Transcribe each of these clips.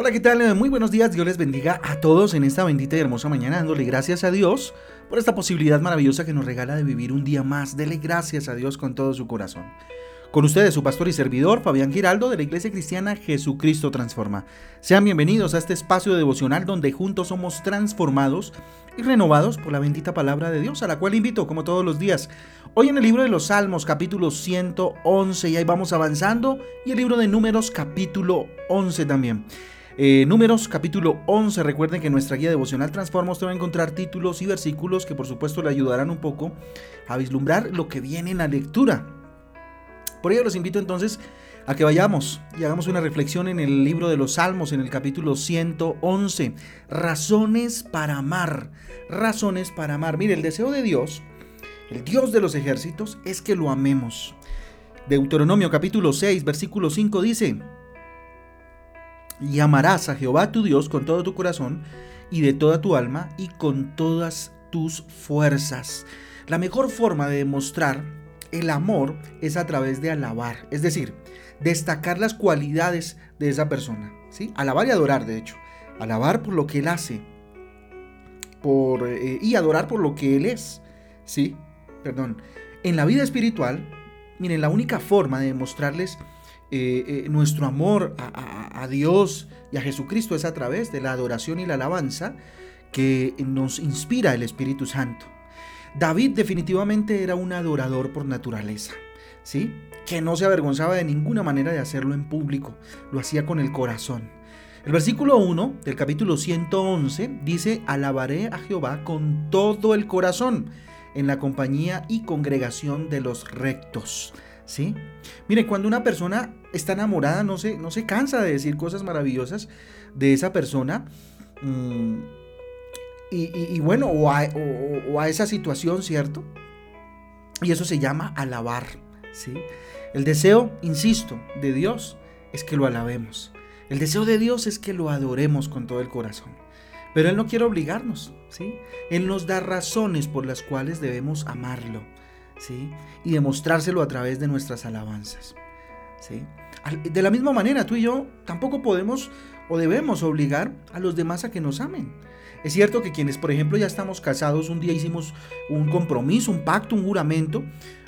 Hola, ¿qué tal? Muy buenos días. Dios les bendiga a todos en esta bendita y hermosa mañana, dándole gracias a Dios por esta posibilidad maravillosa que nos regala de vivir un día más. Dele gracias a Dios con todo su corazón. Con ustedes, su pastor y servidor, Fabián Giraldo, de la Iglesia Cristiana Jesucristo Transforma. Sean bienvenidos a este espacio devocional donde juntos somos transformados y renovados por la bendita palabra de Dios, a la cual invito, como todos los días, hoy en el libro de los Salmos, capítulo 111, y ahí vamos avanzando, y el libro de Números, capítulo 11 también. Eh, números capítulo 11, recuerden que en nuestra guía devocional Transforma usted va a encontrar títulos y versículos que por supuesto le ayudarán un poco a vislumbrar lo que viene en la lectura. Por ello los invito entonces a que vayamos y hagamos una reflexión en el libro de los Salmos, en el capítulo 111. Razones para amar. Razones para amar. Mire, el deseo de Dios, el Dios de los ejércitos, es que lo amemos. Deuteronomio capítulo 6, versículo 5 dice, y amarás a Jehová tu Dios con todo tu corazón y de toda tu alma y con todas tus fuerzas. La mejor forma de demostrar el amor es a través de alabar, es decir, destacar las cualidades de esa persona, ¿sí? Alabar y adorar, de hecho. Alabar por lo que él hace por, eh, y adorar por lo que él es, ¿sí? Perdón. En la vida espiritual, miren, la única forma de demostrarles eh, eh, nuestro amor a, Dios y a Jesucristo es a través de la adoración y la alabanza que nos inspira el Espíritu Santo. David definitivamente era un adorador por naturaleza, ¿sí? Que no se avergonzaba de ninguna manera de hacerlo en público, lo hacía con el corazón. El versículo 1 del capítulo 111 dice, alabaré a Jehová con todo el corazón en la compañía y congregación de los rectos. ¿Sí? Mire, cuando una persona está enamorada, no se, no se cansa de decir cosas maravillosas de esa persona. Mm, y, bueno, o a, esa situación, ¿cierto? Y eso se llama alabar, ¿sí? El deseo, insisto, de Dios es que lo alabemos. El deseo de Dios es que lo adoremos con todo el corazón. Pero Él no quiere obligarnos, ¿sí? Él nos da razones por las cuales debemos amarlo, ¿sí? Y demostrárselo a través de nuestras alabanzas. De la misma manera, tú y yo tampoco podemos o debemos obligar a los demás a que nos amen. Es cierto que quienes, por ejemplo, ya estamos casados, un día hicimos un compromiso, un pacto, un juramento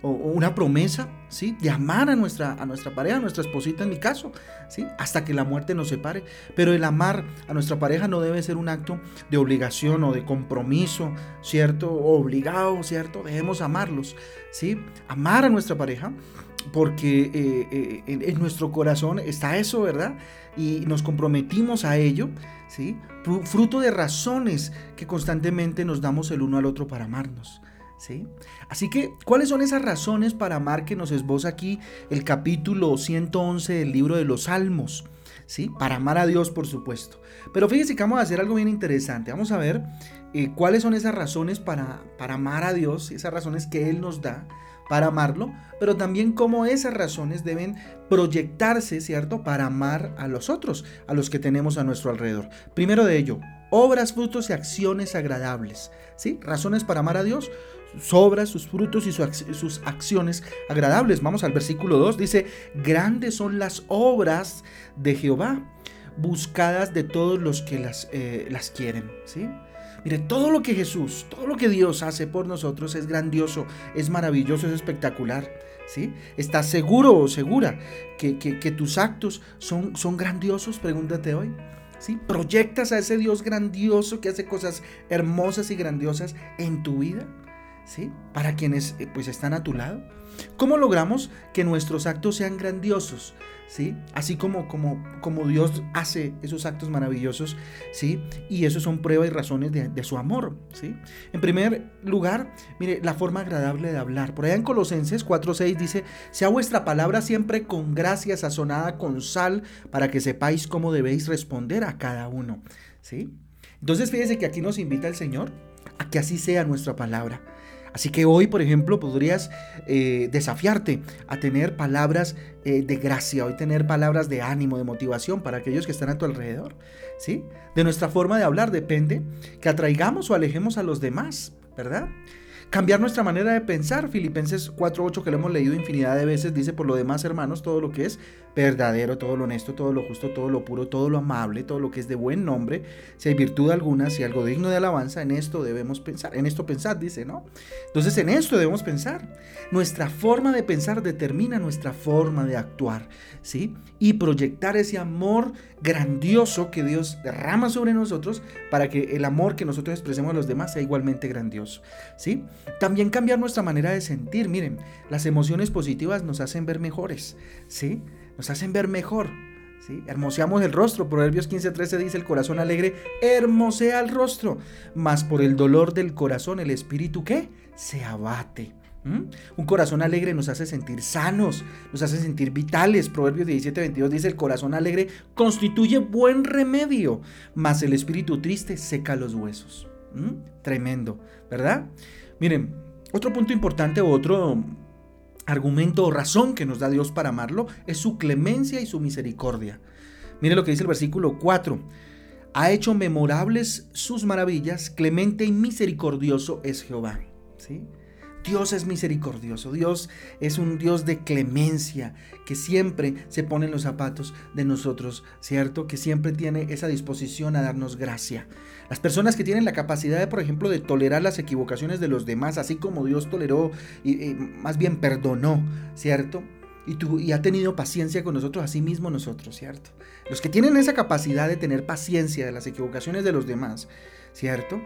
o, una promesa, ¿sí? De amar a nuestra, a nuestra pareja, a nuestra esposita en mi caso, ¿sí? Hasta que la muerte nos separe. Pero el amar a nuestra pareja no debe ser un acto de obligación o de compromiso, ¿cierto? obligado, ¿cierto? Debemos amarlos, ¿sí? Amar a nuestra pareja porque eh, eh, en, nuestro corazón está eso, ¿verdad? Y nos comprometimos a ello, ¿sí? Fruto de razones que constantemente nos damos el uno al otro para amarnos. ¿Sí? Así que, ¿cuáles son esas razones para amar que nos esboza aquí el capítulo 111 del libro de los Salmos? ¿Sí? Para amar a Dios, por supuesto. Pero fíjense que vamos a hacer algo bien interesante. Vamos a ver eh, cuáles son esas razones para, para amar a Dios, esas razones que Él nos da para amarlo, pero también cómo esas razones deben proyectarse, ¿cierto?, para amar a los otros, a los que tenemos a nuestro alrededor. Primero de ello, obras, frutos y acciones agradables, ¿sí? Razones para amar a Dios, sus obras, sus frutos y sus acciones agradables. Vamos al versículo 2, dice, grandes son las obras de Jehová, buscadas de todos los que las, eh, las quieren, ¿sí? Mire, todo lo que Jesús, todo lo que Dios hace por nosotros es grandioso, es maravilloso, es espectacular. ¿Estás seguro o segura que, tus actos son, son grandiosos? Pregúntate hoy. ¿Proyectas a ese Dios grandioso que hace cosas hermosas y grandiosas en tu vida? Para quienes eh, pues están a tu lado. ¿Cómo logramos que nuestros actos sean grandiosos? ¿Sí? Así como, como, como Dios hace esos actos maravillosos, ¿sí? Y eso son pruebas y razones de, su amor, ¿sí? En primer lugar, mire, la forma agradable de hablar. Por allá en Colosenses 4.6 dice, sea vuestra palabra siempre con gracia sazonada con sal, para que sepáis cómo debéis responder a cada uno, ¿sí? Entonces fíjese que aquí nos invita el Señor a que así sea nuestra palabra. Así que hoy, por ejemplo, podrías eh, desafiarte a tener palabras eh, de gracia, hoy tener palabras de ánimo, de motivación para aquellos que están a tu alrededor. ¿sí? De nuestra forma de hablar depende que atraigamos o alejemos a los demás, ¿verdad? Cambiar nuestra manera de pensar. Filipenses 4.8 que lo hemos leído infinidad de veces dice, por lo demás hermanos, todo lo que es verdadero, todo lo honesto, todo lo justo, todo lo puro, todo lo amable, todo lo que es de buen nombre, si hay virtud alguna, si algo digno de alabanza, en esto debemos pensar. En esto pensad, dice, ¿no? Entonces en esto debemos pensar. Nuestra forma de pensar determina nuestra forma de actuar, ¿sí? Y proyectar ese amor grandioso que Dios derrama sobre nosotros para que el amor que nosotros expresemos a los demás sea igualmente grandioso, ¿sí? También cambiar nuestra manera de sentir. Miren, las emociones positivas nos hacen ver mejores, ¿sí? Nos hacen ver mejor. ¿Sí? Hermoseamos el rostro. Proverbios 15:13 dice, el corazón alegre hermosea el rostro, mas por el dolor del corazón el espíritu ¿qué? Se abate. Un corazón alegre nos hace sentir sanos, nos hace sentir vitales. Proverbios 17:22 dice, el corazón alegre constituye buen remedio, mas el espíritu triste seca los huesos. Tremendo, ¿verdad? Miren, otro punto importante, otro argumento o razón que nos da Dios para amarlo es su clemencia y su misericordia. Mire lo que dice el versículo 4. Ha hecho memorables sus maravillas, clemente y misericordioso es Jehová. ¿Sí? Dios es misericordioso, Dios es un Dios de clemencia, que siempre se pone en los zapatos de nosotros, ¿cierto? Que siempre tiene esa disposición a darnos gracia. Las personas que tienen la capacidad, por ejemplo, de tolerar las equivocaciones de los demás, así como Dios toleró y, más bien perdonó, ¿cierto? Y, y, ha tenido paciencia con nosotros, así mismo nosotros, ¿cierto? Los que tienen esa capacidad de tener paciencia de las equivocaciones de los demás, ¿cierto?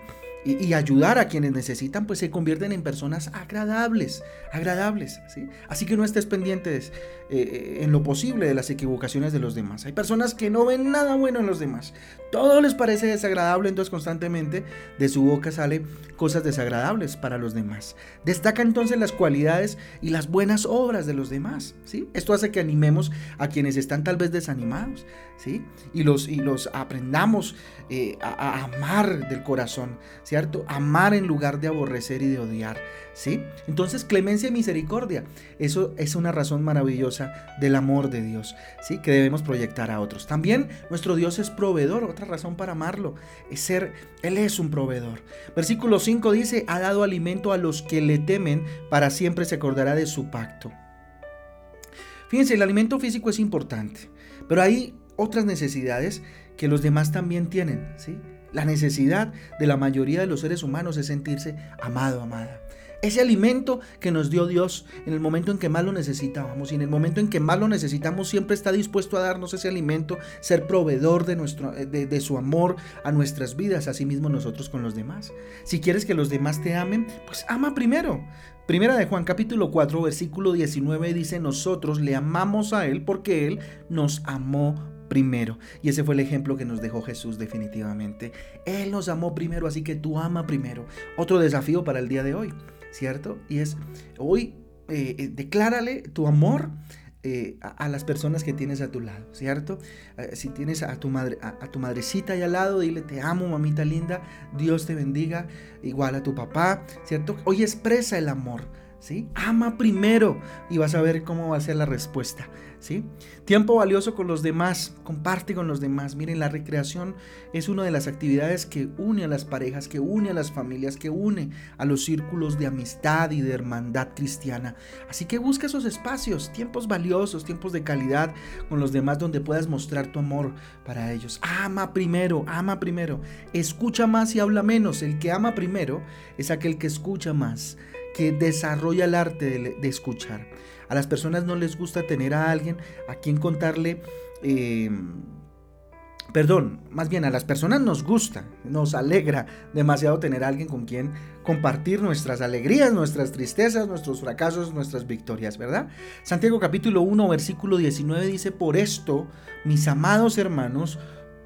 Y, ayudar a quienes necesitan, pues se convierten en personas agradables, agradables, ¿sí? Así que no estés pendientes eh, en lo posible de las equivocaciones de los demás. Hay personas que no ven nada bueno en los demás. Todo les parece desagradable, entonces constantemente de su boca salen cosas desagradables para los demás. Destaca entonces las cualidades y las buenas obras de los demás, ¿sí? Esto hace que animemos a quienes están tal vez desanimados, ¿sí? Y los, y los aprendamos eh, a, amar del corazón, ¿cierto? Amar en lugar de aborrecer y de odiar, ¿sí? Entonces, clemencia y misericordia, eso es una razón maravillosa del amor de Dios, ¿sí? Que debemos proyectar a otros. También nuestro Dios es proveedor, otra razón para amarlo, es ser, Él es un proveedor. Versículo 5 dice, ha dado alimento a los que le temen, para siempre se acordará de su pacto. Fíjense, el alimento físico es importante, pero hay otras necesidades que los demás también tienen, ¿sí? La necesidad de la mayoría de los seres humanos es sentirse amado, amada. Ese alimento que nos dio Dios en el momento en que más lo necesitábamos y en el momento en que más lo necesitamos siempre está dispuesto a darnos ese alimento, ser proveedor de, nuestro, de, de su amor a nuestras vidas, así mismo nosotros con los demás. Si quieres que los demás te amen, pues ama primero. Primera de Juan capítulo 4 versículo 19 dice, nosotros le amamos a Él porque Él nos amó primero. Y ese fue el ejemplo que nos dejó Jesús definitivamente. Él nos amó primero, así que tú ama primero. Otro desafío para el día de hoy, ¿cierto? Y es, hoy eh, eh, declárale tu amor. Eh, a, las personas que tienes a tu lado, ¿cierto? si tienes a tu madre, a, tu madrecita ahí al lado, dile te amo, mamita linda, Dios te bendiga, igual a tu papá, ¿cierto? Hoy expresa el amor, ¿sí? Ama primero y vas a ver cómo va a ser la respuesta. Tiempo valioso con los demás, comparte con los demás. Miren, la recreación es una de las actividades que une a las parejas, que une a las familias, que une a los círculos de amistad y de hermandad cristiana. Así que busca esos espacios, tiempos valiosos, tiempos de calidad con los demás donde puedas mostrar tu amor para ellos. Ama primero, ama primero. Escucha más y habla menos. El que ama primero es aquel que escucha más, que desarrolla el arte de, escuchar. A las personas no les gusta tener a alguien a quien contarle... Em, perdón, más bien a las personas nos gusta, nos alegra demasiado tener a alguien con quien compartir nuestras alegrías, nuestras tristezas, nuestros fracasos, nuestras victorias, ¿verdad? Santiago capítulo 1, versículo 19 dice, por esto, mis amados hermanos,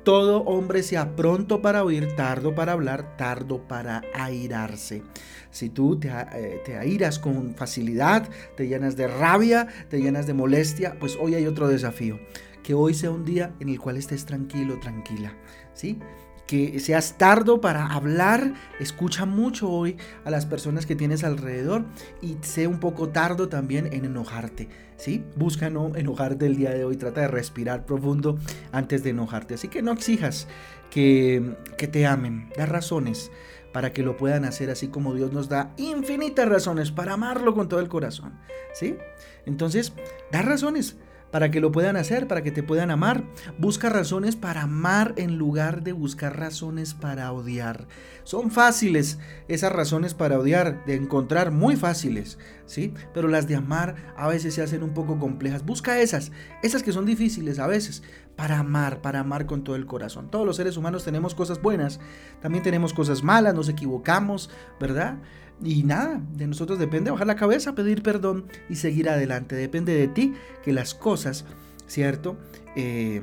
todo hombre sea pronto para oír, tardo para hablar, tardo para airarse. Si tú te, eh, te, airas con facilidad, te llenas de rabia, te llenas de molestia, pues hoy hay otro desafío. Que hoy sea un día en el cual estés tranquilo, tranquila. ¿Sí? Que seas tardo para hablar, escucha mucho hoy a las personas que tienes alrededor y sé un poco tardo también en enojarte, ¿sí? Busca no enojarte el día de hoy, trata de respirar profundo antes de enojarte, así que no exijas que, que te amen, da razones para que lo puedan hacer así como Dios nos da infinitas razones para amarlo con todo el corazón. ¿Sí? Entonces, da razones para que lo puedan hacer, para que te puedan amar. Busca razones para amar en lugar de buscar razones para odiar. Son fáciles esas razones para odiar, de encontrar muy fáciles, ¿sí? Pero las de amar a veces se hacen un poco complejas. Busca esas, esas que son difíciles a veces, para amar, para amar con todo el corazón. Todos los seres humanos tenemos cosas buenas, también tenemos cosas malas, nos equivocamos, ¿verdad? Y nada, de nosotros depende bajar la cabeza, pedir perdón y seguir adelante. Depende de ti que las cosas, ¿cierto? Eh,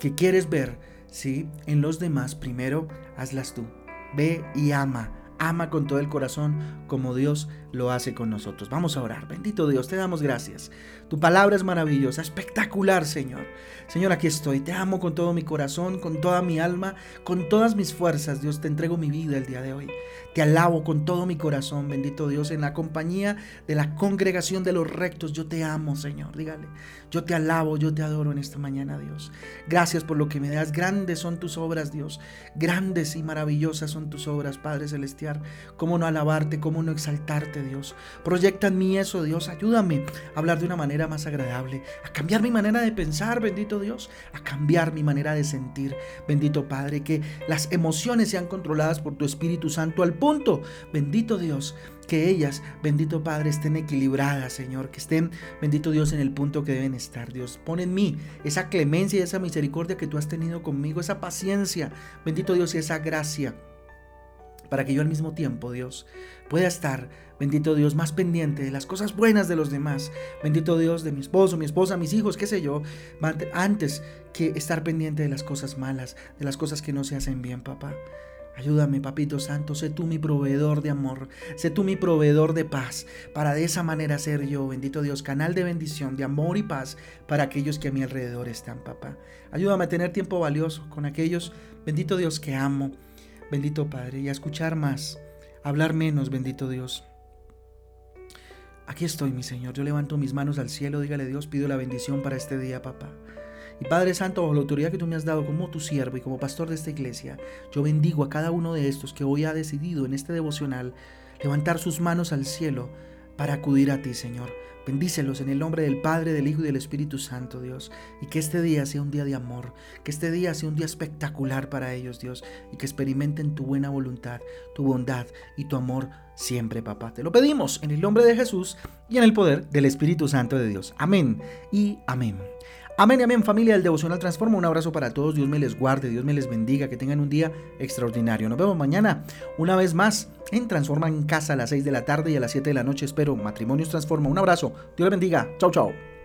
que quieres ver, ¿sí? En los demás, primero hazlas tú. Ve y ama. Ama con todo el corazón como Dios lo hace con nosotros. Vamos a orar. Bendito Dios, te damos gracias. Tu palabra es maravillosa, espectacular, Señor. Señor, aquí estoy. Te amo con todo mi corazón, con toda mi alma, con todas mis fuerzas. Dios, te entrego mi vida el día de hoy. Te alabo con todo mi corazón, bendito Dios, en la compañía de la congregación de los rectos. Yo te amo, Señor. Dígale, yo te alabo, yo te adoro en esta mañana, Dios. Gracias por lo que me das. Grandes son tus obras, Dios. Grandes y maravillosas son tus obras, Padre Celestial. ¿Cómo no alabarte? ¿Cómo no exaltarte, Dios? Proyecta en mí eso, Dios. Ayúdame a hablar de una manera más agradable, a cambiar mi manera de pensar, bendito Dios, a cambiar mi manera de sentir, bendito Padre, que las emociones sean controladas por tu Espíritu Santo al punto, bendito Dios, que ellas, bendito Padre, estén equilibradas, Señor, que estén, bendito Dios, en el punto que deben estar, Dios. Pon en mí esa clemencia y esa misericordia que tú has tenido conmigo, esa paciencia, bendito Dios, y esa gracia para que yo al mismo tiempo, Dios, pueda estar, bendito Dios, más pendiente de las cosas buenas de los demás. Bendito Dios de mi esposo, mi esposa, mis hijos, qué sé yo, antes que estar pendiente de las cosas malas, de las cosas que no se hacen bien, papá. Ayúdame, papito santo, sé tú mi proveedor de amor, sé tú mi proveedor de paz, para de esa manera ser yo, bendito Dios, canal de bendición, de amor y paz para aquellos que a mi alrededor están, papá. Ayúdame a tener tiempo valioso con aquellos, bendito Dios, que amo, bendito Padre, y a escuchar más, hablar menos, bendito Dios. Aquí estoy, mi Señor. Yo levanto mis manos al cielo, dígale Dios, pido la bendición para este día, papá. Y Padre Santo, bajo la autoridad que tú me has dado como tu siervo y como pastor de esta iglesia, yo bendigo a cada uno de estos que hoy ha decidido en este devocional levantar sus manos al cielo para acudir a ti, Señor. Bendícelos en el nombre del Padre, del Hijo y del Espíritu Santo, Dios. Y que este día sea un día de amor, que este día sea un día espectacular para ellos, Dios. Y que experimenten tu buena voluntad, tu bondad y tu amor siempre, papá. Te lo pedimos en el nombre de Jesús y en el poder del Espíritu Santo de Dios. Amén y amén. Amén amén familia del Devocional Transforma. Un abrazo para todos. Dios me les guarde, Dios me les bendiga, que tengan un día extraordinario. Nos vemos mañana una vez más en Transforma en Casa a las 6 de la tarde y a las 7 de la noche. Espero Matrimonios Transforma. Un abrazo. Dios les bendiga. Chau, chau.